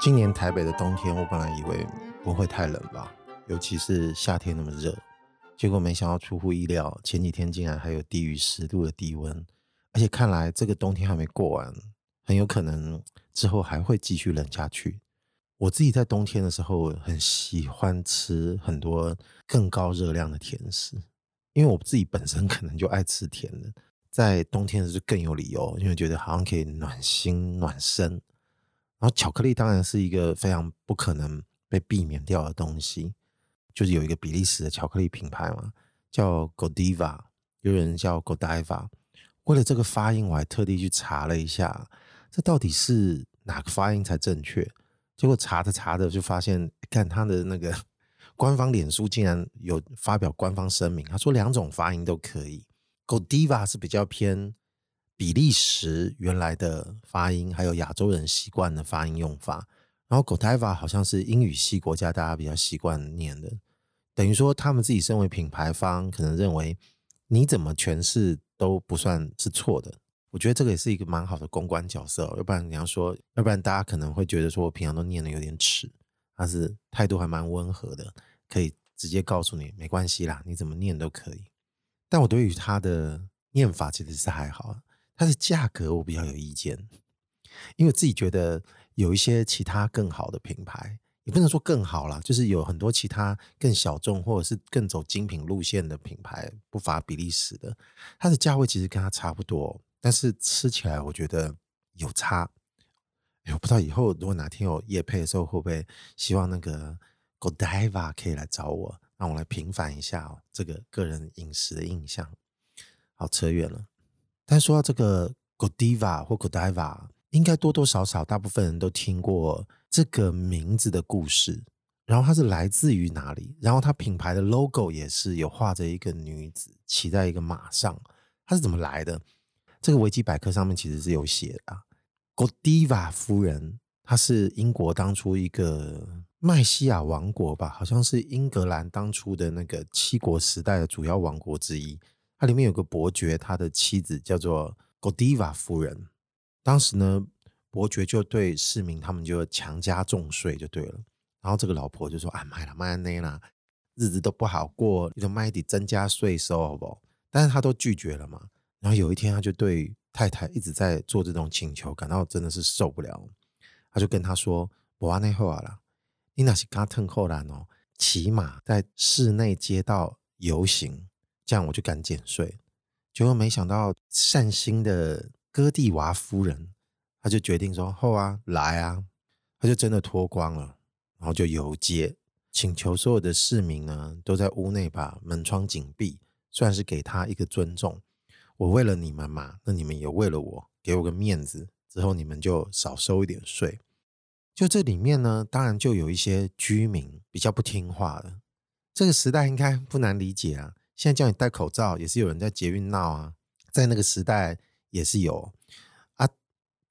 今年台北的冬天，我本来以为不会太冷吧，尤其是夏天那么热，结果没想到出乎意料，前几天竟然还有低于十度的低温，而且看来这个冬天还没过完，很有可能之后还会继续冷下去。我自己在冬天的时候很喜欢吃很多更高热量的甜食，因为我自己本身可能就爱吃甜的，在冬天的时候更有理由，因为觉得好像可以暖心暖身。然后巧克力当然是一个非常不可能被避免掉的东西，就是有一个比利时的巧克力品牌嘛，叫 Godiva，有人叫 Godiva。为了这个发音，我还特地去查了一下，这到底是哪个发音才正确？结果查着查着就发现，看他的那个 官方脸书竟然有发表官方声明，他说两种发音都可以。Godiva 是比较偏。比利时原来的发音，还有亚洲人习惯的发音用法，然后 Godiva 好像是英语系国家大家比较习惯念的，等于说他们自己身为品牌方，可能认为你怎么诠释都不算是错的。我觉得这个也是一个蛮好的公关角色，要不然你要说，要不然大家可能会觉得说我平常都念得有点迟，但是态度还蛮温和的，可以直接告诉你没关系啦，你怎么念都可以。但我对于他的念法其实是还好。它的价格我比较有意见，因为我自己觉得有一些其他更好的品牌，也不能说更好啦，就是有很多其他更小众或者是更走精品路线的品牌，不乏比利时的，它的价位其实跟它差不多，但是吃起来我觉得有差。哎，我不知道以后如果哪天有夜配的时候，会不会希望那个 Godiva 可以来找我，让我来平反一下，这个个人饮食的印象。好，扯远了。但说到这个 Godiva 或 Godiva，应该多多少少大部分人都听过这个名字的故事。然后它是来自于哪里？然后它品牌的 logo 也是有画着一个女子骑在一个马上，它是怎么来的？这个维基百科上面其实是有写的啊。Godiva 夫人，她是英国当初一个麦西亚王国吧，好像是英格兰当初的那个七国时代的主要王国之一。它里面有个伯爵，他的妻子叫做 Godiva 夫人。当时呢，伯爵就对市民他们就强加重税就对了。然后这个老婆就说：“啊，买了买了那啦，日子都不好过，你就卖点增加税收好不好？”但是他都拒绝了嘛。然后有一天，他就对太太一直在做这种请求，感到真的是受不了。他就跟他说：“我安内后啊啦，你那是刚腾后来哦，骑马在室内街道游行。”这样我就敢减税，结果没想到善心的哥蒂娃夫人，他就决定说：“后啊，来啊！”他就真的脱光了，然后就游街，请求所有的市民呢都在屋内把门窗紧闭，算是给他一个尊重。我为了你们嘛，那你们也为了我，给我个面子，之后你们就少收一点税。就这里面呢，当然就有一些居民比较不听话的，这个时代应该不难理解啊。现在叫你戴口罩，也是有人在捷运闹啊，在那个时代也是有啊，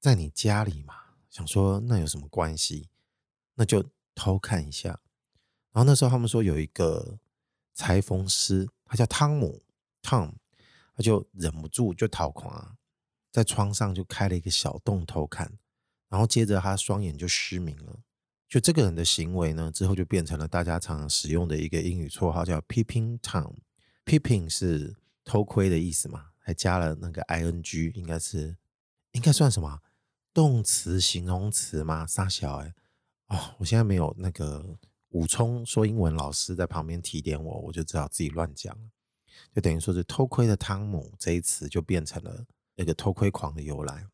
在你家里嘛，想说那有什么关系？那就偷看一下。然后那时候他们说有一个裁缝师，他叫汤姆，Tom，他就忍不住就逃狂啊，在窗上就开了一个小洞偷看，然后接着他双眼就失明了。就这个人的行为呢，之后就变成了大家常常使用的一个英语绰号，叫 Peeping Tom。Peeping 是偷窥的意思嘛？还加了那个 ing，应该是应该算什么动词、形容词吗？傻小哎哦，我现在没有那个武冲说英文老师在旁边提点我，我就只好自己乱讲。就等于说是偷窥的汤姆这一词就变成了那个偷窥狂的由来。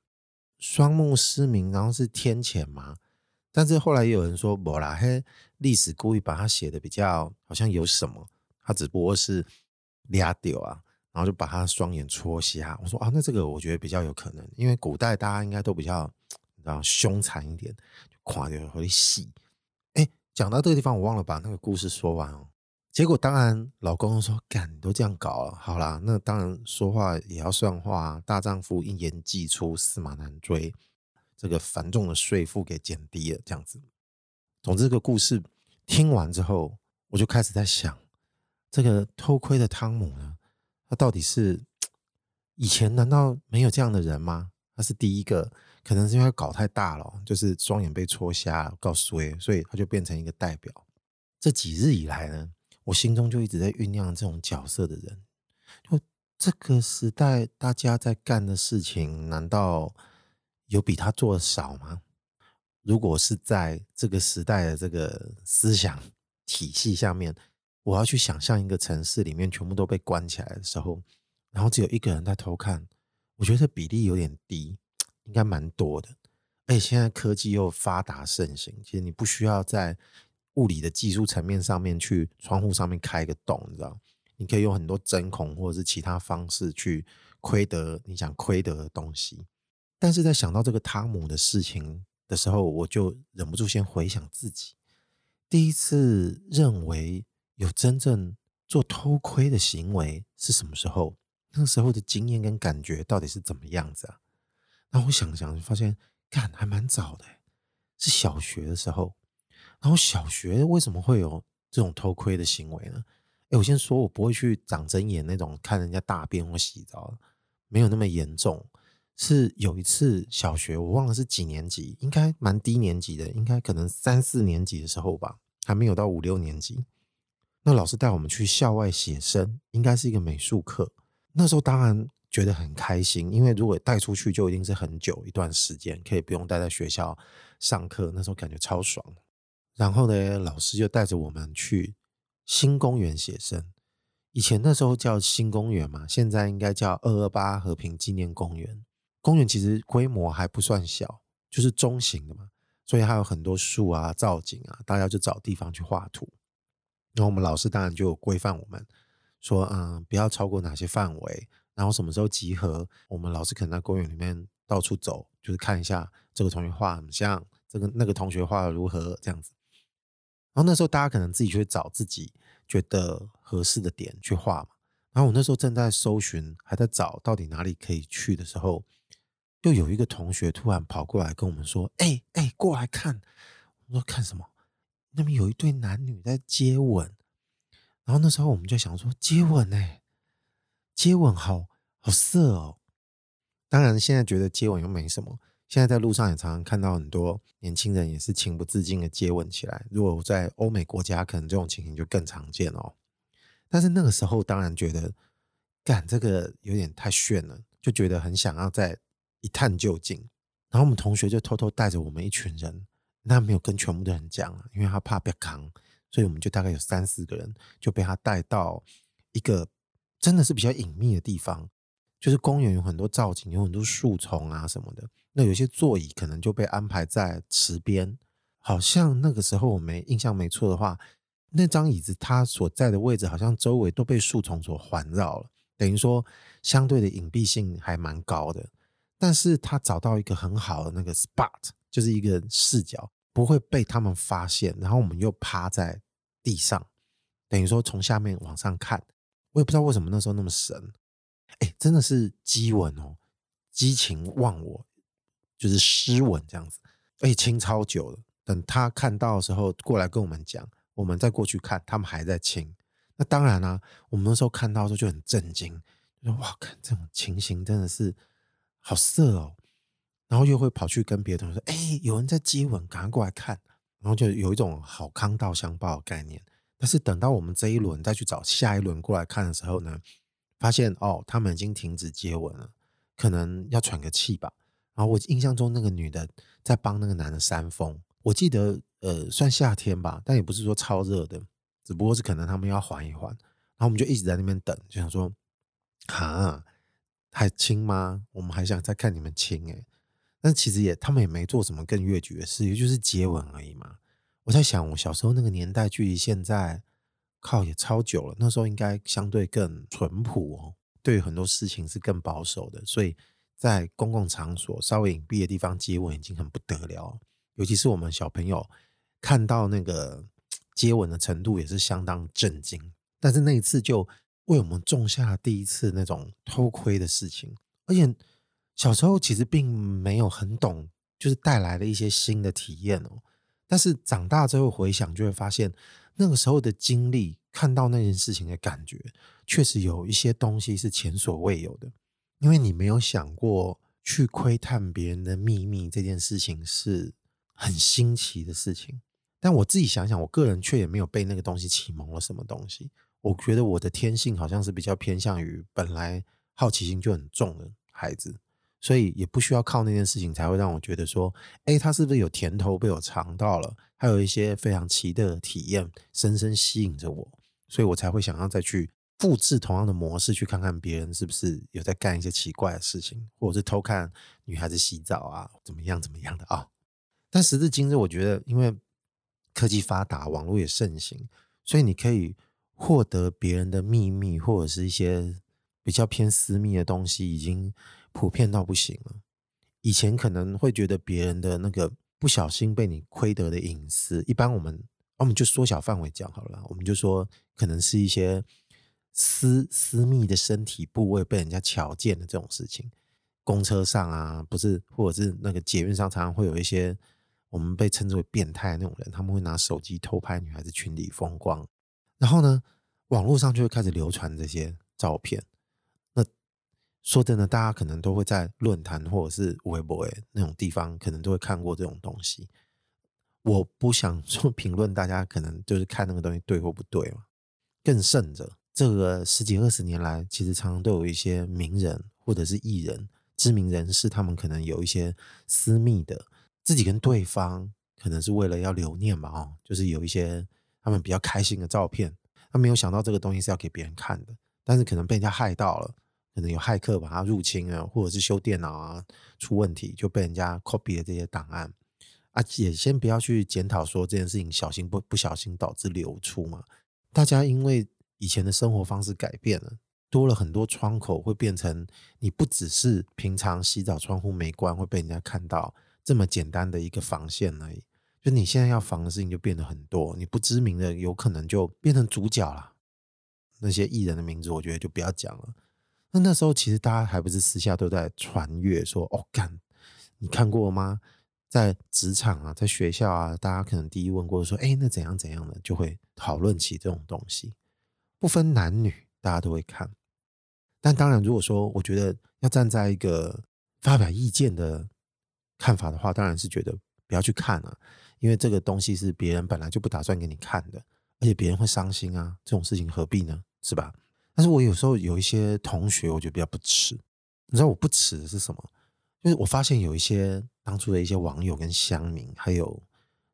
双目失明，然后是天谴吗？但是后来也有人说，不啦嘿，历史故意把它写的比较好像有什么，他只不过是。俩丢啊，然后就把他双眼戳瞎。我说啊，那这个我觉得比较有可能，因为古代大家应该都比较，你知道凶残一点，就垮掉会细。哎，讲到这个地方，我忘了把那个故事说完哦。结果当然，老公说：“干，你都这样搞了，好啦，那当然说话也要算话。大丈夫一言既出，驷马难追。这个繁重的税负给减低了，这样子。总之，这个故事听完之后，我就开始在想。这个偷窥的汤姆呢，他到底是以前难道没有这样的人吗？他是第一个，可能是因为他搞太大了，就是双眼被戳瞎，告诉所以他就变成一个代表。这几日以来呢，我心中就一直在酝酿这种角色的人。就这个时代，大家在干的事情，难道有比他做的少吗？如果是在这个时代的这个思想体系下面，我要去想象一个城市里面全部都被关起来的时候，然后只有一个人在偷看，我觉得比例有点低，应该蛮多的。而且现在科技又发达盛行，其实你不需要在物理的技术层面上面去窗户上面开一个洞，你知道，你可以用很多针孔或者是其他方式去窥得你想窥得的东西。但是在想到这个汤姆的事情的时候，我就忍不住先回想自己第一次认为有真正做偷窥的行为是什么时候？那时候的经验跟感觉到底是怎么样子啊？然后我想想，就发现干还蛮早的，是小学的时候。然后小学为什么会有这种偷窥的行为呢？哎，我先说，我不会去长针眼那种看人家大便或洗澡，没有那么严重。是有一次小学，我忘了是几年级，应该蛮低年级的，应该可能三四年级的时候吧，还没有到五六年级。那老师带我们去校外写生，应该是一个美术课。那时候当然觉得很开心，因为如果带出去就一定是很久一段时间，可以不用待在学校上课。那时候感觉超爽的。然后呢，老师就带着我们去新公园写生。以前那时候叫新公园嘛，现在应该叫二二八和平纪念公园。公园其实规模还不算小，就是中型的嘛，所以还有很多树啊、造景啊，大家就找地方去画图。然后我们老师当然就有规范我们，说嗯，不要超过哪些范围，然后什么时候集合。我们老师可能在公园里面到处走，就是看一下这个同学画很像，这个那个同学画的如何这样子。然后那时候大家可能自己去找自己觉得合适的点去画嘛。然后我那时候正在搜寻，还在找到底哪里可以去的时候。就有一个同学突然跑过来跟我们说：“哎、欸、哎、过来看！”我说：“看什么？”那边有一对男女在接吻。然后那时候我们就想说：“接吻哎、接吻好好色哦。”当然现在觉得接吻又没什么。现在在路上也常常看到很多年轻人也是情不自禁的接吻起来。如果在欧美国家，可能这种情形就更常见哦。但是那个时候当然觉得，干这个有点太炫了，就觉得很想要再。一探究竟，然后我们同学就偷偷带着我们一群人，那没有跟全部的人讲，因为他怕被扛，所以我们就大概有三四个人就被他带到一个真的是比较隐秘的地方，就是公园有很多造景，有很多树丛啊什么的。那有些座椅可能就被安排在池边，好像那个时候我没印象没错的话，那张椅子它所在的位置好像周围都被树丛所环绕了，等于说相对的隐蔽性还蛮高的。但是他找到一个很好的那个 spot，就是一个视角，不会被他们发现。然后我们又趴在地上，等于说从下面往上看。我也不知道为什么那时候那么神，哎，真的是激吻哦，激情忘我，就是湿吻这样子。而且亲超久了，等他看到的时候过来跟我们讲，我们再过去看，他们还在亲。那当然啦、啊，我们那时候看到的时候就很震惊，就说哇，看这种情形真的是。好色哦，然后又会跑去跟别的同学说：“哎，有人在接吻，赶快过来看。”然后就有一种好康道相报的概念。但是等到我们这一轮再去找下一轮过来看的时候呢，发现哦，他们已经停止接吻了，可能要喘个气吧。然后我印象中那个女的在帮那个男的扇风，我记得呃算夏天吧，但也不是说超热的，只不过是可能他们要缓一缓。然后我们就一直在那边等，就想说，哈。还亲吗？我们还想再看你们亲哎，但其实也他们也没做什么更越矩的事，也就是接吻而已嘛。我在想，我小时候那个年代，距离现在靠也超久了，那时候应该相对更淳朴哦，对很多事情是更保守的，所以在公共场所稍微隐蔽的地方接吻已经很不得了，尤其是我们小朋友看到那个接吻的程度也是相当震惊，但是那一次就。为我们种下了第一次那种偷窥的事情，而且小时候其实并没有很懂，就是带来了一些新的体验哦。但是长大之后回想，就会发现那个时候的经历，看到那件事情的感觉，确实有一些东西是前所未有的。因为你没有想过去窥探别人的秘密这件事情是很新奇的事情。但我自己想想，我个人却也没有被那个东西启蒙了什么东西。我觉得我的天性好像是比较偏向于本来好奇心就很重的孩子。所以也不需要靠那件事情才会让我觉得说，哎，他是不是有甜头被我尝到了？还有一些非常奇的体验，深深吸引着我，所以我才会想要再去复制同样的模式，去看看别人是不是有在干一些奇怪的事情，或者是偷看女孩子洗澡啊，怎么样怎么样的啊。但时至今日，我觉得因为科技发达，网络也盛行，所以你可以获得别人的秘密，或者是一些比较偏私密的东西，已经。普遍到不行了。以前可能会觉得别人的那个不小心被你窥得的隐私，一般我们我们就缩小范围讲好了，我们就说可能是一些私私密的身体部位被人家瞧见的这种事情。公车上啊，不是，或者是那个捷运上，常常会有一些我们被称之为变态那种人，他们会拿手机偷拍女孩子裙底风光，然后呢，网络上就会开始流传这些照片。说真的，大家可能都会在论坛或者是微博那种地方，可能都会看过这种东西。我不想说评论，大家可能就是看那个东西对或不对嘛。更甚者，这个十几二十年来，其实常常都有一些名人或者是艺人、知名人士，他们可能有一些私密的，自己跟对方可能是为了要留念嘛，哦，就是有一些他们比较开心的照片，他没有想到这个东西是要给别人看的，但是可能被人家害到了。可能有骇客把它入侵了，或者是修电脑啊出问题，就被人家 copy 了这些档案啊。也先不要去检讨说这件事情小心不不小心导致流出嘛。大家因为以前的生活方式改变了，多了很多窗口，会变成你不只是平常洗澡窗户没关会被人家看到这么简单的一个防线而已。就你现在要防的事情就变得很多，你不知名的有可能就变成主角了。那些艺人的名字，我觉得就不要讲了。那那时候其实大家还不是私下都在传阅说哦干，你看过吗？在职场啊，在学校啊，大家可能第一问过说，哎，那怎样怎样的，就会讨论起这种东西，不分男女，大家都会看。但当然，如果说我觉得要站在一个发表意见的看法的话，当然是觉得不要去看啊，因为这个东西是别人本来就不打算给你看的，而且别人会伤心啊，这种事情何必呢？是吧？但是我有时候有一些同学，我觉得比较不耻。你知道我不耻的是什么？就是我发现有一些当初的一些网友跟乡民，还有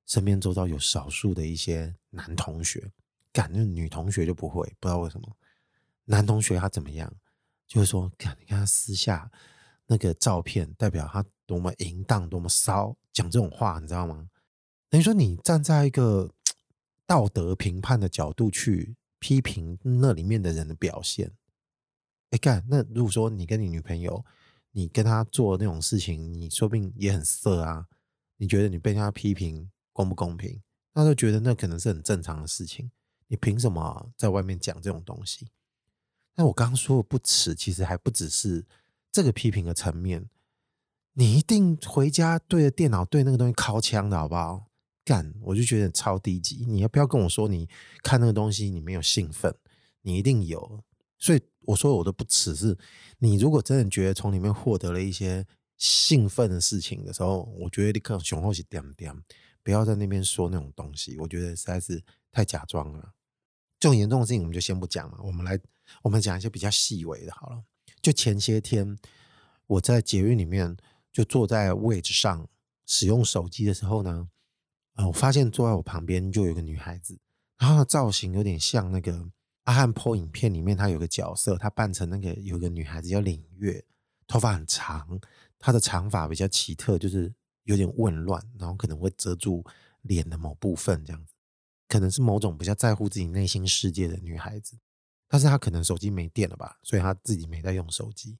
身边周遭有少数的一些男同学，干那女同学就不会，不知道为什么。男同学他怎么样？就是说，干你看他私下那个照片，代表他多么淫荡，多么骚，讲这种话，你知道吗？等于说你站在一个 道德评判的角度去。批评那里面的人的表现，哎干，那如果说你跟你女朋友，你跟她做那种事情，你说不定也很色啊。你觉得你被人家批评公不公平？那就觉得那可能是很正常的事情。你凭什么在外面讲这种东西？那我刚刚说的不耻，其实还不只是这个批评的层面。你一定回家对着电脑对那个东西尻枪的好不好？干，我就觉得超低级。你要不要跟我说，你看那个东西你没有兴奋？你一定有。所以我说我都不耻。是，你如果真的觉得从里面获得了一些兴奋的事情的时候，我觉得立刻雄厚起点点，不要在那边说那种东西。我觉得实在是太假装了。这种严重的事情我们就先不讲了。我们来，我们讲一些比较细微的。好了，就前些天我在捷运里面就坐在位置上使用手机的时候呢。我发现坐在我旁边就有个女孩子，她的造型有点像那个阿汉坡影片里面，她有个角色，她扮成那个有个女孩子叫领月，头发很长，她的长发比较奇特，就是有点紊乱，然后可能会遮住脸的某部分，这样子，可能是某种比较在乎自己内心世界的女孩子，但是她可能手机没电了吧，所以她自己没在用手机，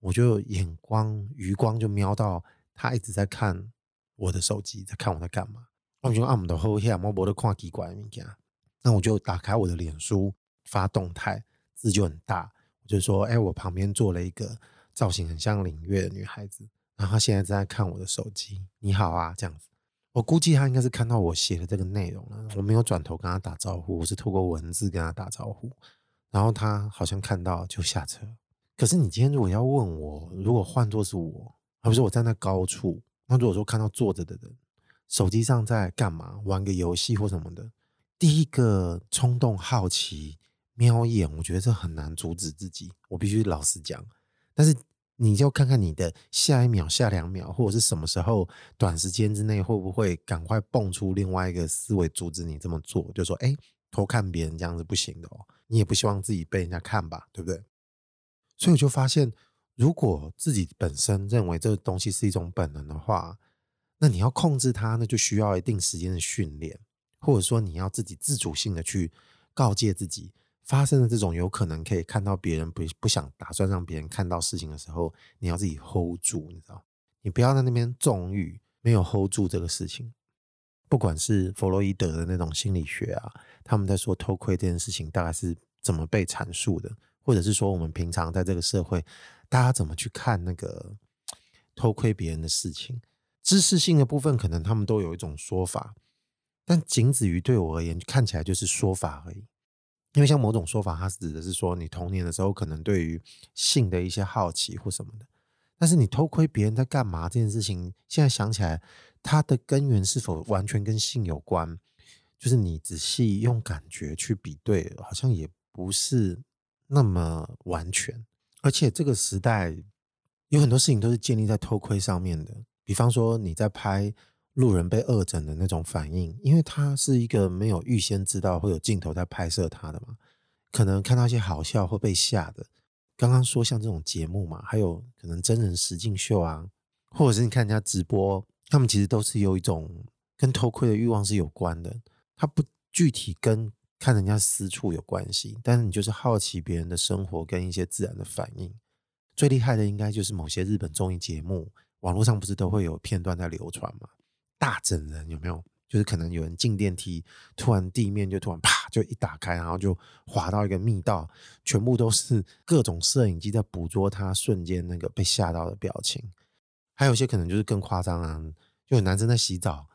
我就眼光余光就瞄到她一直在看我的手机，在看我在干嘛。我就按的后下，我没得看奇怪物件。那我就打开我的脸书发动态，字就很大。我就说：“哎、我旁边坐了一个造型很像领月的女孩子，然后她现在正在看我的手机。你好啊，这样子。我估计她应该是看到我写的这个内容了，我没有转头跟她打招呼，我是透过文字跟她打招呼，然后她好像看到就下车。可是你今天如果要问我，如果换作是我，而不是我站在高处，那如果说看到坐着的人手机上在干嘛，玩个游戏或什么的，第一个冲动好奇瞄一眼，我觉得这很难阻止自己，我必须老实讲。但是。你就看看你的下一秒、下两秒，或者是什么时候，短时间之内会不会赶快蹦出另外一个思维阻止你这么做？就说，哎，偷看别人这样子不行的哦，你也不希望自己被人家看吧，对不对？所以我就发现，如果自己本身认为这个东西是一种本能的话，那你要控制它，那就需要一定时间的训练，或者说你要自己自主性的去告诫自己。发生的这种有可能可以看到别人不不想打算让别人看到事情的时候，你要自己 hold 住，你知道？你不要在那边纵欲，没有 hold 住这个事情。不管是弗洛伊德的那种心理学啊，他们在说偷窥这件事情大概是怎么被阐述的，或者是说我们平常在这个社会，大家怎么去看那个偷窥别人的事情？知识性的部分可能他们都有一种说法，但仅止于对我而言，看起来就是说法而已。因为像某种说法，它指的是说你童年的时候可能对于性的一些好奇或什么的，但是你偷窥别人在干嘛这件事情，现在想起来，它的根源是否完全跟性有关？就是你仔细用感觉去比对，好像也不是那么完全。而且这个时代有很多事情都是建立在偷窥上面的，比方说你在拍。路人被恶整的那种反应，因为他是一个没有预先知道会有镜头在拍摄他的嘛，可能看到一些好笑会被吓的。刚刚说像这种节目嘛，还有可能真人实境秀啊，或者是你看人家直播，他们其实都是有一种跟偷窥的欲望是有关的。他不具体跟看人家私处有关系，但是你就是好奇别人的生活跟一些自然的反应。最厉害的应该就是某些日本综艺节目，网络上不是都会有片段在流传嘛？大整人有没有？就是可能有人进电梯，突然地面就突然啪就一打开，然后就滑到一个密道，全部都是各种摄影机在捕捉他瞬间那个被吓到的表情。还有些可能就是更夸张啊，就有男生在洗澡，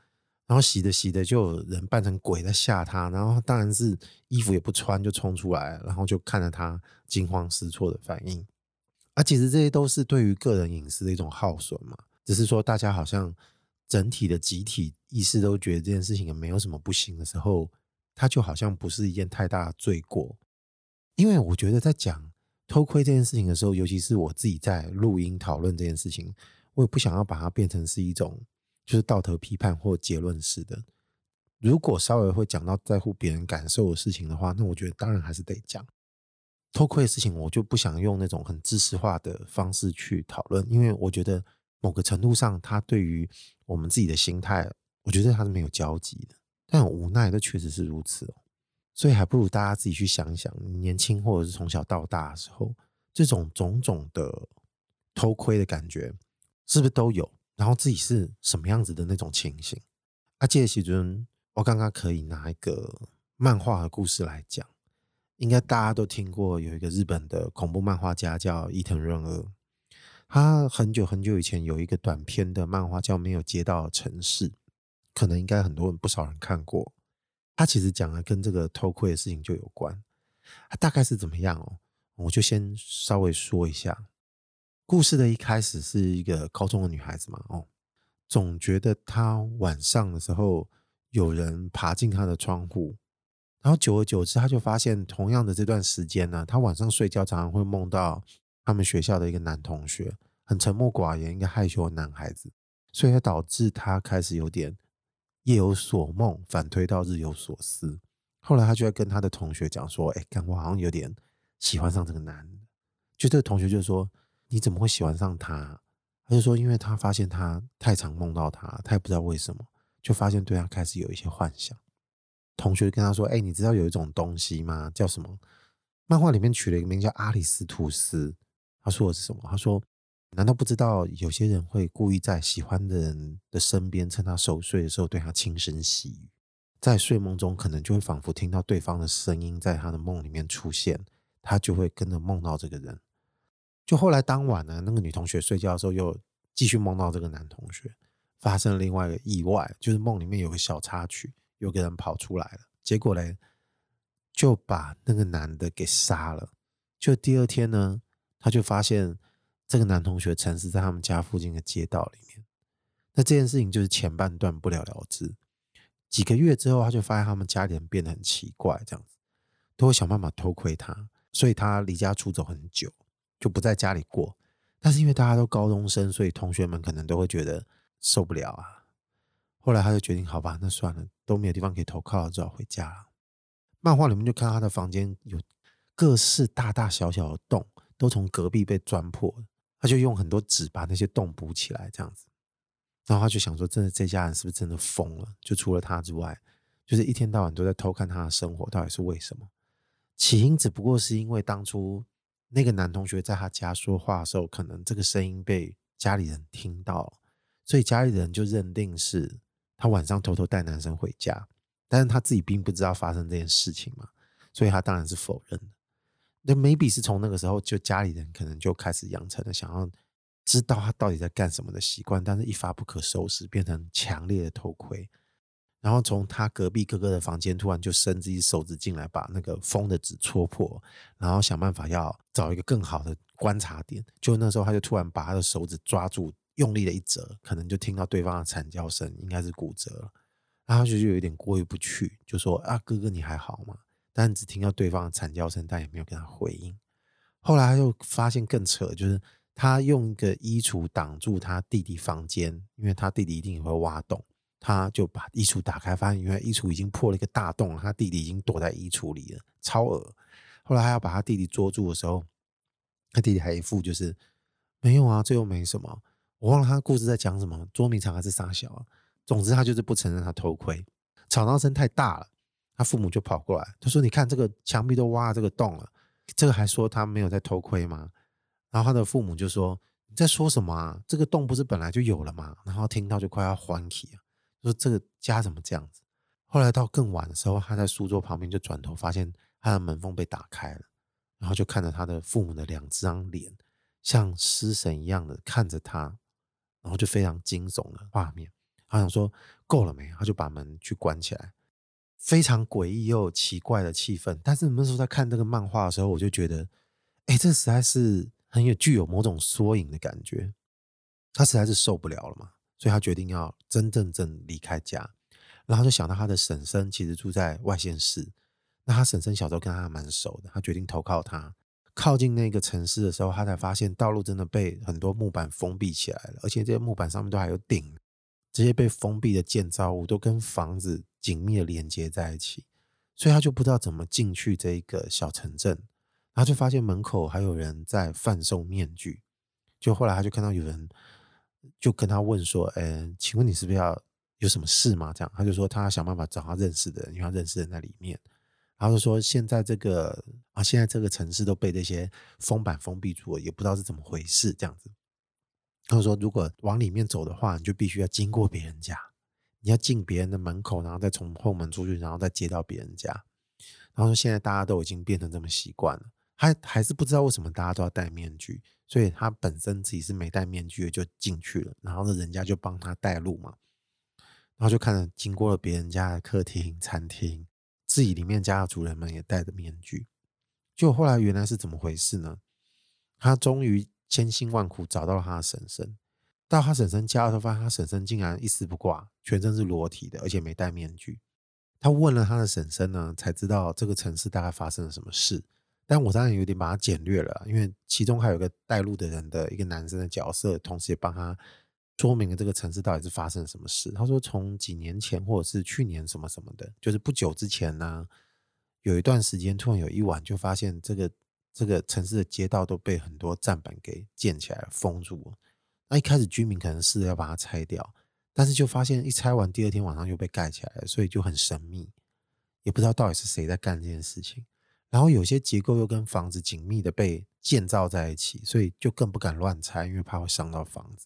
然后洗着洗着就有人扮成鬼在吓他，然后当然是衣服也不穿就冲出来，然后就看着他惊慌失措的反应。啊，其实这些都是对于个人隐私的一种耗损嘛，只是说大家好像。整体的集体意识都觉得这件事情也没有什么不行的时候，它就好像不是一件太大的罪过。因为我觉得在讲偷窥这件事情的时候，尤其是我自己在录音讨论这件事情，我也不想要把它变成是一种就是道德批判或结论式的。如果稍微会讲到在乎别人感受的事情的话，那我觉得当然还是得讲偷窥的事情。我就不想用那种很知识化的方式去讨论，因为我觉得。某个程度上，他对于我们自己的心态，我觉得他是没有交集的。但无奈的确实是如此哦，所以还不如大家自己去想一想，年轻或者是从小到大的时候，这种种种的偷窥的感觉，是不是都有？然后自己是什么样子的那种情形？啊，这时阵我刚刚可以拿一个漫画的故事来讲，应该大家都听过，有一个日本的恐怖漫画家叫伊藤润二。他很久很久以前有一个短篇的漫画叫《没有街道的城市》，可能应该很多人不少人看过。他其实讲的跟这个偷窥的事情就有关。他大概是怎么样哦？我就先稍微说一下。故事的一开始是一个高中的女孩子嘛，哦，总觉得她晚上的时候有人爬进她的窗户，然后久而久之，他就发现同样的这段时间呢，他晚上睡觉常常会梦到。他们学校的一个男同学很沉默寡言，一个害羞的男孩子，所以才导致他开始有点夜有所梦，反推到日有所思。后来他就在跟他的同学讲说：“哎，干我好像有点喜欢上这个男的。”就这个同学就说：“你怎么会喜欢上他？”他就说：“因为他发现他太常梦到他，他也不知道为什么，就发现对他开始有一些幻想。”同学跟他说：“哎，你知道有一种东西吗？叫什么？漫画里面取了一个名叫阿里斯图斯。”他说的是什么？他说：“难道不知道有些人会故意在喜欢的人的身边，趁他熟睡的时候对他轻声细语，在睡梦中可能就会仿佛听到对方的声音在他的梦里面出现，他就会跟着梦到这个人。就后来当晚呢，那个女同学睡觉的时候又继续梦到这个男同学，发生了另外一个意外，就是梦里面有个小插曲，有个人跑出来了，结果嘞就把那个男的给杀了。就第二天呢，他就发现这个男同学沉尸在他们家附近的街道里面。那这件事情就是前半段不了了之。几个月之后，他就发现他们家里人变得很奇怪，这样子都会想办法偷窥他，所以他离家出走很久，就不在家里过。但是因为大家都高中生，所以同学们可能都会觉得受不了啊。后来他就决定，好吧，那算了，都没有地方可以投靠，只好回家了。漫画里面就看到他的房间有各式大大小小的洞，都从隔壁被钻破，他就用很多纸把那些洞补起来，这样子。然后他就想说，真的这家人是不是真的疯了？就除了他之外，就是一天到晚都在偷看他的生活，到底是为什么？起因只不过是因为当初那个男同学在他家说话的时候，可能这个声音被家里人听到了，所以家里人就认定是他晚上偷偷带男生回家，但是他自己并不知道发生这件事情嘛，所以他当然是否认的。那 maybe 是从那个时候，就家里人可能就开始养成了想要。知道他到底在干什么的习惯，但是一发不可收拾，变成强烈的偷窥。然后从他隔壁哥哥的房间，突然就伸自己手指进来，把那个封的纸戳破，然后想办法要找一个更好的观察点。就那时候，他就突然把他的手指抓住，用力的一折，可能就听到对方的惨叫声，应该是骨折了。然后他就有点过意不去，就说：“啊，哥哥你还好吗？”但只听到对方的惨叫声，但也没有跟他回应。后来他又发现更扯，就是。他用一个衣橱挡住他弟弟房间，因为他弟弟一定也会挖洞，他就把衣橱打开，发现原来衣橱已经破了一个大洞，他弟弟已经躲在衣橱里了，超恶。后来他要把他弟弟捉住的时候，他弟弟还一副就是没有啊，这又没什么，我忘了他故事在讲什么，捉迷藏还是杀小啊？总之他就是不承认他偷窥，吵闹声太大了，他父母就跑过来，他说：“你看这个墙壁都挖了这个洞了，这个还说他没有在偷窥吗？”然后他的父母就说：“你在说什么啊？这个洞不是本来就有了吗？”然后听到就快要欢喜啊，说：“这个家怎么这样子？”后来到更晚的时候，他在书桌旁边就转头发现他的门缝被打开了，然后就看着他的父母的两张脸，像失神一样的看着他，然后就非常惊悚的画面。他想说：“够了没？”他就把门去关起来，非常诡异又奇怪的气氛。但是那时候在看这个漫画的时候，我就觉得，哎，这实在是。很有具有某种缩影的感觉，他实在是受不了了嘛，所以他决定要真正正离开家，然后就想到他的婶婶其实住在外县市，那他婶婶小时候跟他蛮熟的，他决定投靠他。靠近那个城市的时候，他才发现道路真的被很多木板封闭起来了，而且这些木板上面都还有顶，这些被封闭的建造物都跟房子紧密的连接在一起，所以他就不知道怎么进去这一个小城镇。然后就发现门口还有人在贩售面具，就后来他就看到有人就跟他问说：“呃，请问你是不是要有什么事吗？”这样他就说他想办法找他认识的人，因为他认识的人在里面。他就说现在这个啊，现在这个城市都被这些封板封闭住了，也不知道是怎么回事。这样子，他说如果往里面走的话，你就必须要经过别人家，你要进别人的门口，然后再从后门出去，然后再接到别人家。然后说现在大家都已经变成这么习惯了。他还是不知道为什么大家都要戴面具，所以他本身自己是没戴面具的就进去了，然后呢，人家就帮他带路嘛，然后就看着经过了别人家的客厅、餐厅，自己里面家的主人们也戴着面具，就后来原来是怎么回事呢？他终于千辛万苦找到了他的婶婶，到他婶婶家的时候，发现他婶婶竟然一丝不挂，全身是裸体的，而且没戴面具。他问了他的婶婶呢，才知道这个城市大概发生了什么事。但我当然有点把它简略了，因为其中还有个带路的人的一个男生的角色，同时也帮他说明了这个城市到底是发生了什么事。他说，从几年前或者是去年什么什么的，就是不久之前呢，有一段时间突然有一晚就发现这个这个城市的街道都被很多站板给建起来，封住了。那一开始居民可能试着要把它拆掉，但是就发现一拆完，第二天晚上又被盖起来了，所以就很神秘，也不知道到底是谁在干这件事情。然后有些结构又跟房子紧密的被建造在一起，所以就更不敢乱拆，因为怕会伤到房子。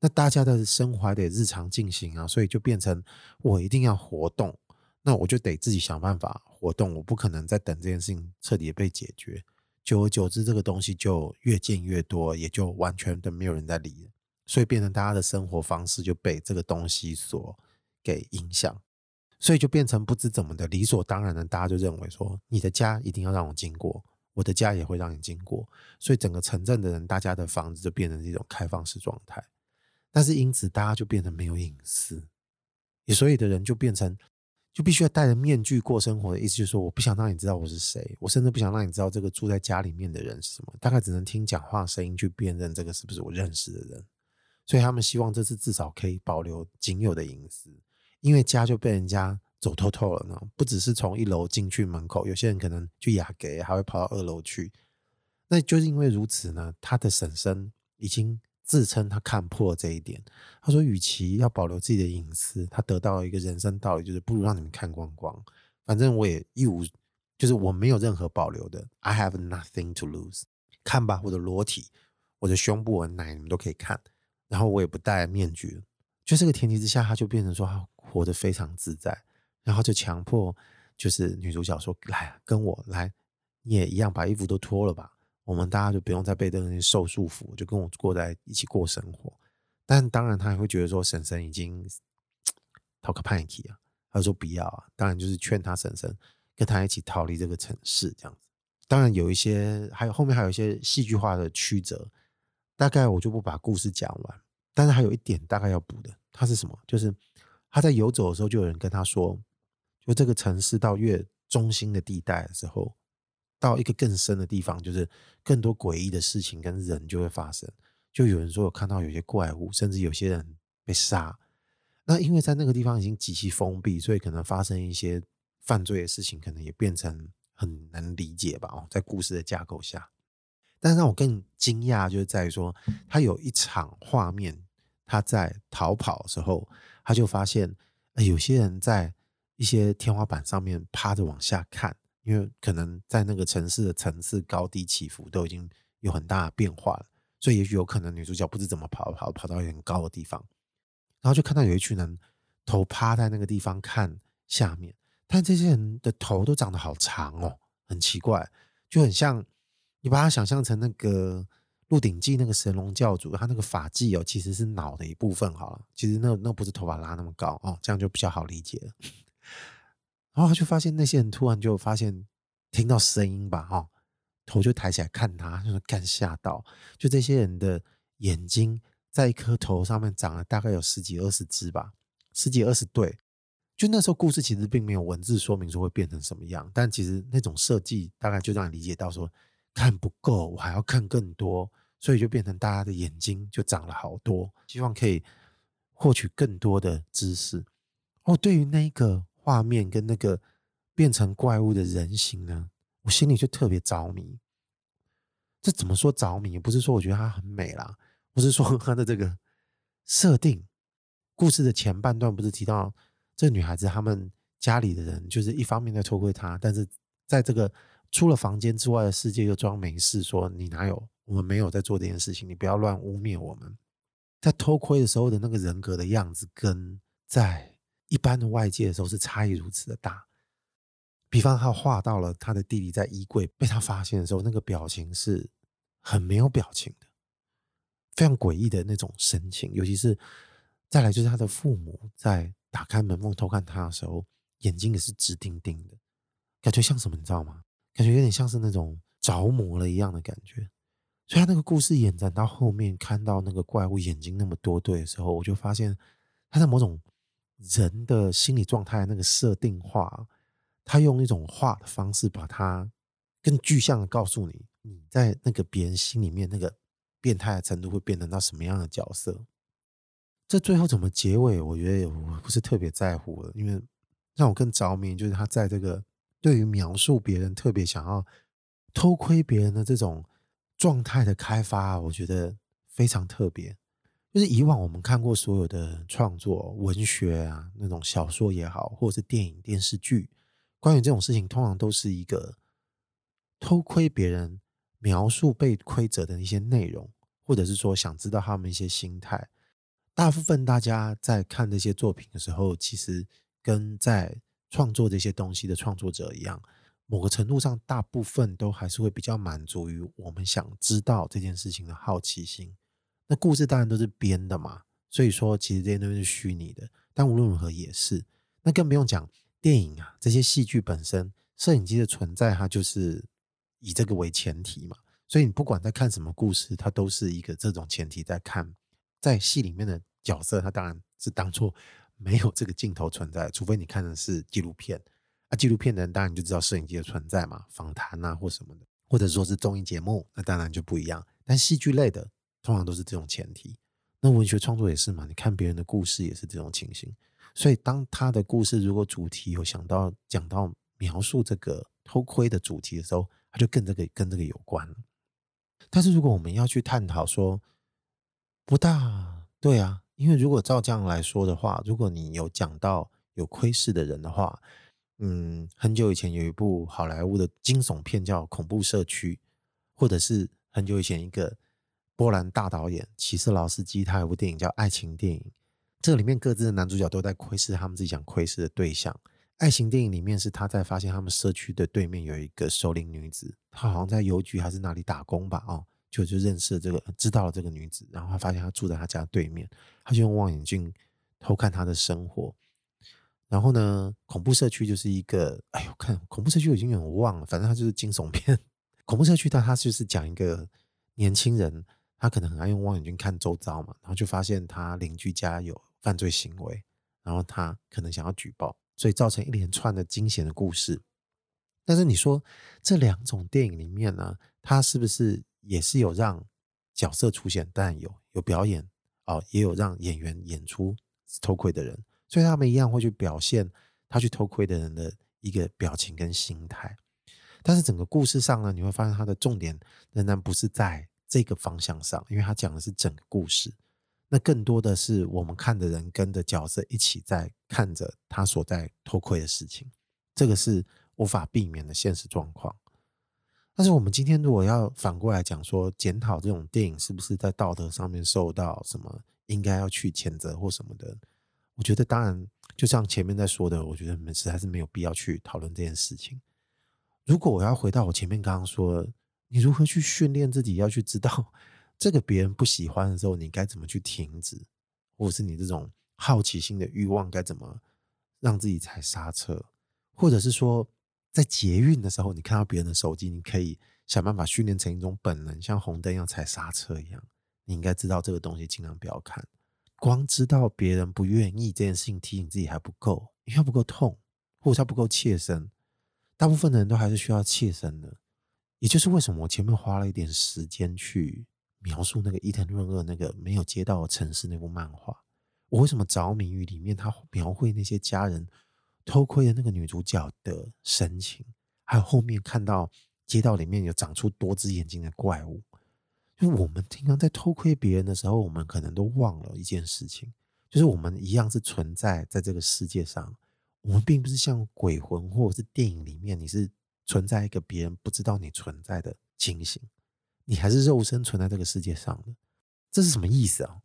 那大家的生活得日常进行啊，所以就变成我一定要活动，那我就得自己想办法活动，我不可能再等这件事情彻底被解决。久而久之，这个东西就越建越多，也就完全的没有人在理。所以变成大家的生活方式就被这个东西所给影响，所以就变成不知怎么的理所当然的，大家就认为说，你的家一定要让我经过，我的家也会让你经过，所以整个城镇的人，大家的房子就变成这种开放式状态，但是因此大家就变成没有隐私，所以的人就变成。就必须要戴着面具过生活的意思，就是说，我不想让你知道我是谁，我甚至不想让你知道这个住在家里面的人是什么，大概只能听讲话声音去辨认这个是不是我认识的人。所以他们希望这次至少可以保留仅有的隐私，因为家就被人家走透透了呢。不只是从一楼进去门口，有些人可能去雅阁，还会跑到二楼去。那就是因为如此呢，他的婶婶已经。自称他看破这一点，他说：“与其要保留自己的隐私，他得到了一个人生道理，就是不如让你们看光光。反正我也一无，就是我没有任何保留的。I have nothing to lose。看吧，我的裸体，我的胸部、我的奶，你们都可以看。然后我也不戴面具。就这个前提之下，他就变成说他活得非常自在。然后就强迫，就是女主角说：‘来，跟我来，你也一样把衣服都脱了吧。’”我们大家就不用再被这个东西受束缚，就跟我过在一起过生活。但当然，他也会觉得说，婶婶已经逃个叛逆啊，他说不要啊。当然，就是劝他婶婶跟他一起逃离这个城市，这样子。当然，有一些还有后面还有一些戏剧化的曲折，大概我就不把故事讲完。但是还有一点大概要补的，他是什么？就是他在游走的时候，就有人跟他说，就这个城市到越中心的地带的时候。到一个更深的地方，就是更多诡异的事情跟人就会发生。就有人说有看到有些怪物，甚至有些人被杀。那因为在那个地方已经极其封闭，所以可能发生一些犯罪的事情，可能也变成很难理解吧。哦，在故事的架构下，但让我更惊讶，就是在于说，他有一场画面，他在逃跑的时候，他就发现，有些人在一些天花板上面趴着往下看。因为可能在那个城市的层次高低起伏都已经有很大的变化了，所以也许有可能女主角不知怎么跑跑跑到很高的地方，然后就看到有一群人头趴在那个地方看下面，但这些人的头都长得好长哦，很奇怪，就很像你把它想象成那个《鹿鼎记》那个神龙教主，他那个发髻哦，其实是脑的一部分好了，其实那那不是头发拉那么高哦，这样就比较好理解了。然后他就发现那些人突然就发现听到声音吧，哈，头就抬起来看他，就是干吓到。就这些人的眼睛在一颗头上面长了大概有十几二十只吧，十几二十对。就那时候故事其实并没有文字说明说会变成什么样，但其实那种设计大概就让你理解到说看不够，我还要看更多，所以就变成大家的眼睛就长了好多，希望可以获取更多的知识。哦，对于那个。画面跟那个变成怪物的人形呢，我心里就特别着迷。这怎么说着迷？不是说我觉得它很美啦，不是说 它的这个设定。故事的前半段不是提到这女孩子他们家里的人，就是一方面在偷窥她，但是在这个出了房间之外的世界又装没事，说你哪有？我们没有在做这件事情，你不要乱污蔑我们。在偷窥的时候的那个人格的样子，跟在。一般的外界的时候是差异如此的大，比方他画到了他的弟弟在衣柜被他发现的时候，那个表情是很没有表情的，非常诡异的那种神情。尤其是再来就是他的父母在打开门缝偷看他的时候，眼睛也是直盯盯的，感觉像什么你知道吗？感觉有点像是那种着魔了一样的感觉。所以他那个故事延展到后面，看到那个怪物眼睛那么多对的时候，我就发现他在某种。人的心理状态那个设定化，他用一种画的方式把它更具象的告诉你，你在那个别人心里面那个变态的程度会变成到什么样的角色。这最后怎么结尾，我觉得我不是特别在乎了，因为让我更着迷就是他在这个对于描述别人特别想要偷窥别人的这种状态的开发，我觉得非常特别。就是以往我们看过所有的创作文学啊，那种小说也好，或者是电影电视剧，关于这种事情，通常都是一个偷窥别人、描述被窥者的一些内容，或者是说想知道他们一些心态。大部分大家在看这些作品的时候，其实跟在创作这些东西的创作者一样，某个程度上，大部分都还是会比较满足于我们想知道这件事情的好奇心。那故事当然都是编的嘛，所以说其实这些东西是虚拟的。但无论如何也是，那更不用讲电影啊，这些戏剧本身，摄影机的存在，它就是以这个为前提嘛。所以你不管在看什么故事，它都是一个这种前提在看。在戏里面的角色，它当然是当做 没有这个镜头存在，除非你看的是纪录片。啊，纪录片的人当然就知道摄影机的存在嘛，访谈啊或什么的，或者说是综艺节目，那当然就不一样。但戏剧类的通常都是这种前提。那文学创作也是嘛，你看别人的故事也是这种情形。所以当他的故事如果主题有想到讲到描述这个偷窥的主题的时候，他就跟这个跟这个有关。但是如果我们要去探讨说，不大对啊，因为如果照这样来说的话，如果你有讲到有窥视的人的话。嗯，很久以前有一部好莱坞的惊悚片叫《恐怖社区》，或者是很久以前一个波兰大导演齐斯劳斯基，他有部电影叫《爱情电影》，这里面各自的男主角都在窥视他们自己想窥视的对象。爱情电影里面是他在发现他们社区的对面有一个熟龄女子，她好像在邮局还是哪里打工吧，哦，就就认识了这个，知道了这个女子，然后他发现她住在他家对面，他就用望远镜偷看她的生活。然后呢，恐怖社区就是一个，哎呦，看恐怖社区我已经有点忘了，反正它就是惊悚片。恐怖社区，它它就是讲一个年轻人，他可能很爱用望远镜看周遭嘛，然后就发现他邻居家有犯罪行为，然后他可能想要举报，所以造成一连串的惊险的故事。但是你说这两种电影里面呢，他是不是也是有让角色出现？当然有，有表演哦，也有让演员演出偷窥的人。所以他们一样会去表现他去偷窥的人的一个表情跟心态，但是整个故事上呢，你会发现它的重点仍然不是在这个方向上，因为他讲的是整个故事，那更多的是我们看的人跟着角色一起在看着他所在偷窥的事情，这个是无法避免的现实状况。但是我们今天如果要反过来讲说，检讨这种电影是不是在道德上面受到什么应该要去谴责或什么的。我觉得当然，就像前面在说的，我觉得我们实在是没有必要去讨论这件事情。如果我要回到我前面刚刚说，你如何去训练自己，要去知道这个别人不喜欢的时候，你该怎么去停止，或者是你这种好奇心的欲望该怎么让自己踩刹车，或者是说在捷运的时候，你看到别人的手机，你可以想办法训练成一种本能，像红灯一样踩刹车一样。你应该知道这个东西，尽量不要看。光知道别人不愿意这件事情提醒自己还不够，因为不够痛，或者它不够切身。大部分的人都还是需要切身的，也就是为什么我前面花了一点时间去描述那个伊藤润二那个没有街道的城市那部漫画。我为什么着迷于里面他描绘那些家人偷窥的那个女主角的神情，还有后面看到街道里面有长出多只眼睛的怪物。就我们经常在偷窥别人的时候，我们可能都忘了一件事情，就是我们一样是存在在这个世界上。我们并不是像鬼魂或者是电影里面，你是存在一个别人不知道你存在的情形，你还是肉身存在这个世界上的。这是什么意思啊？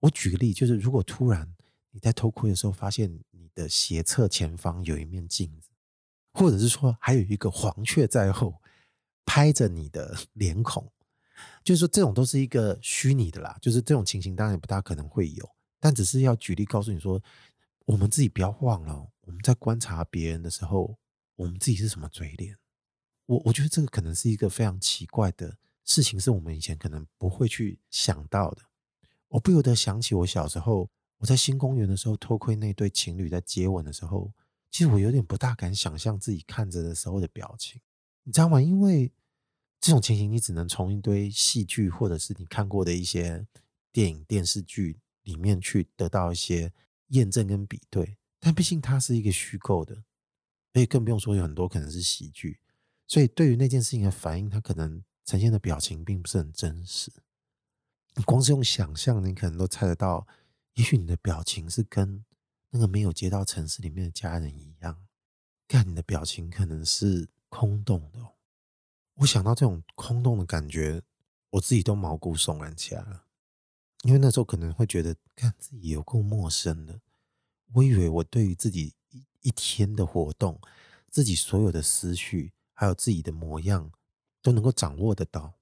我举个例，就是如果突然你在偷窥的时候，发现你的斜侧前方有一面镜子，或者是说还有一个黄雀在后拍着你的脸孔。就是说，这种都是一个虚拟的啦。就是这种情形，当然也不大可能会有，但只是要举例告诉你说，我们自己不要忘了，我们在观察别人的时候，我们自己是什么嘴脸。我我觉得这个可能是一个非常奇怪的事情，是我们以前可能不会去想到的。我不由得想起我小时候，我在新公园的时候偷窥那对情侣在接吻的时候，其实我有点不大敢想象自己看着的时候的表情，你知道吗？因为。这种情形，你只能从一堆戏剧或者是你看过的一些电影、电视剧里面去得到一些验证跟比对。但毕竟它是一个虚构的，而且更不用说有很多可能是喜剧，所以对于那件事情的反应，它可能呈现的表情并不是很真实。你光是用想象，你可能都猜得到，也许你的表情是跟那个没有接到城市里面的家人一样，但你的表情可能是空洞的。我想到这种空洞的感觉，我自己都毛骨悚然起来了。因为那时候可能会觉得，看自己有够陌生的。我以为我对于自己一天的活动，自己所有的思绪，还有自己的模样，都能够掌握得到。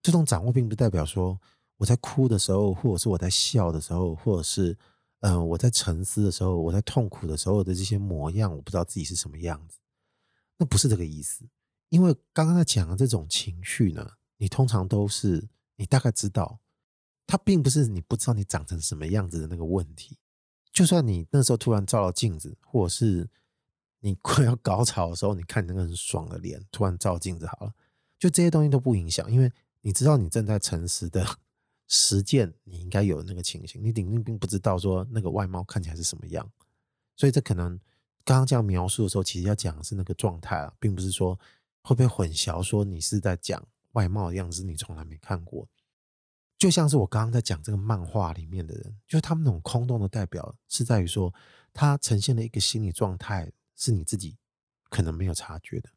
这种掌握并不代表说，我在哭的时候，或者是我在笑的时候，或者是嗯、我在沉思的时候，我在痛苦的时候的这些模样，我不知道自己是什么样子。那不是这个意思，因为刚刚在讲的这种情绪呢，你通常都是你大概知道，它并不是你不知道你长成什么样子的那个问题。就算你那时候突然照了镜子，或者是你 快要高潮的时候，你看你那个很爽的脸，突然照镜子好了，就这些东西都不影响，因为你知道你正在诚实的。实践你应该有那个情形，你顶定并不知道说那个外貌看起来是什么样，所以这可能刚刚这样描述的时候，其实要讲的是那个状态啊，并不是说会不会混淆，说你是在讲外貌的样子，你从来没看过。就像是我刚刚在讲这个漫画里面的人，就是他们那种空洞的代表，是在于说他呈现的一个心理状态，是你自己可能没有察觉的，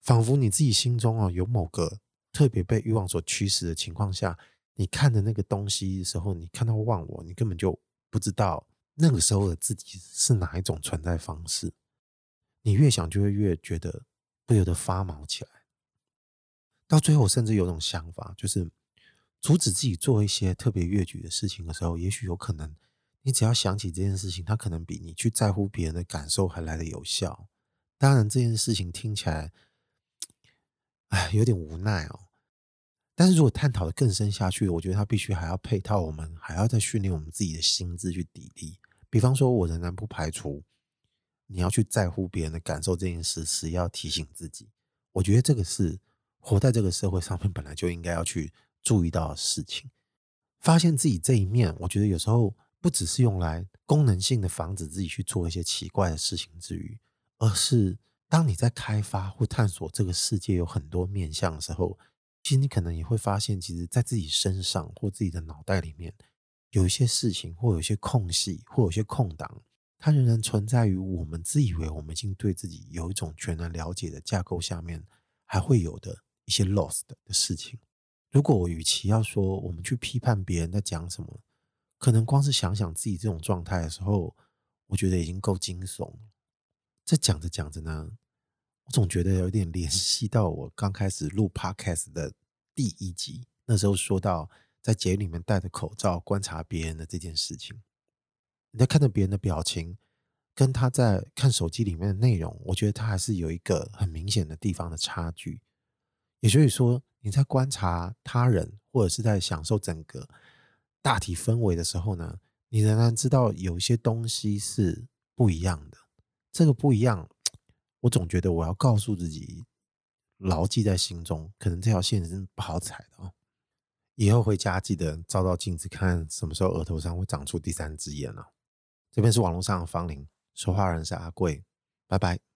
仿佛你自己心中啊有某个特别被欲望所驱使的情况下。你看的那个东西的时候，你看到忘我，你根本就不知道那个时候的自己是哪一种存在方式。你越想，就会越觉得不由得发毛起来。到最后，甚至有种想法，就是阻止自己做一些特别越矩的事情的时候，也许有可能，你只要想起这件事情，它可能比你去在乎别人的感受还来得有效。当然，这件事情听起来，哎，有点无奈哦。但是如果探讨的更深下去，我觉得他必须还要配套我们，还要再训练我们自己的心智去砥砺。比方说，我仍然不排除你要去在乎别人的感受这件事时，要提醒自己。我觉得这个是活在这个社会上面本来就应该要去注意到的事情。发现自己这一面，我觉得有时候不只是用来功能性的防止自己去做一些奇怪的事情之余，而是当你在开发或探索这个世界有很多面向的时候。其实你可能也会发现，其实，在自己身上或自己的脑袋里面，有一些事情，或有一些空隙，或有一些空档，它仍然存在于我们自以为我们已经对自己有一种全然了解的架构下面，还会有的一些 lost 的事情。如果我与其要说我们去批判别人在讲什么，可能光是想想自己这种状态的时候，我觉得已经够惊悚。这讲着讲着呢。我总觉得有点联系到我刚开始录 Podcast 的第一集，那时候说到在节里面戴着口罩观察别人的这件事情。你在看着别人的表情，跟他在看手机里面的内容，我觉得他还是有一个很明显的地方的差距。也就是说，你在观察他人或者是在享受整个大体氛围的时候呢，你仍然知道有一些东西是不一样的。这个不一样。我总觉得我要告诉自己，牢记在心中。可能这条线是不好踩的哦。以后回家记得照照镜子，看什么时候额头上会长出第三只眼了。这边是网络上的芳邻，说话人是阿贵，拜拜。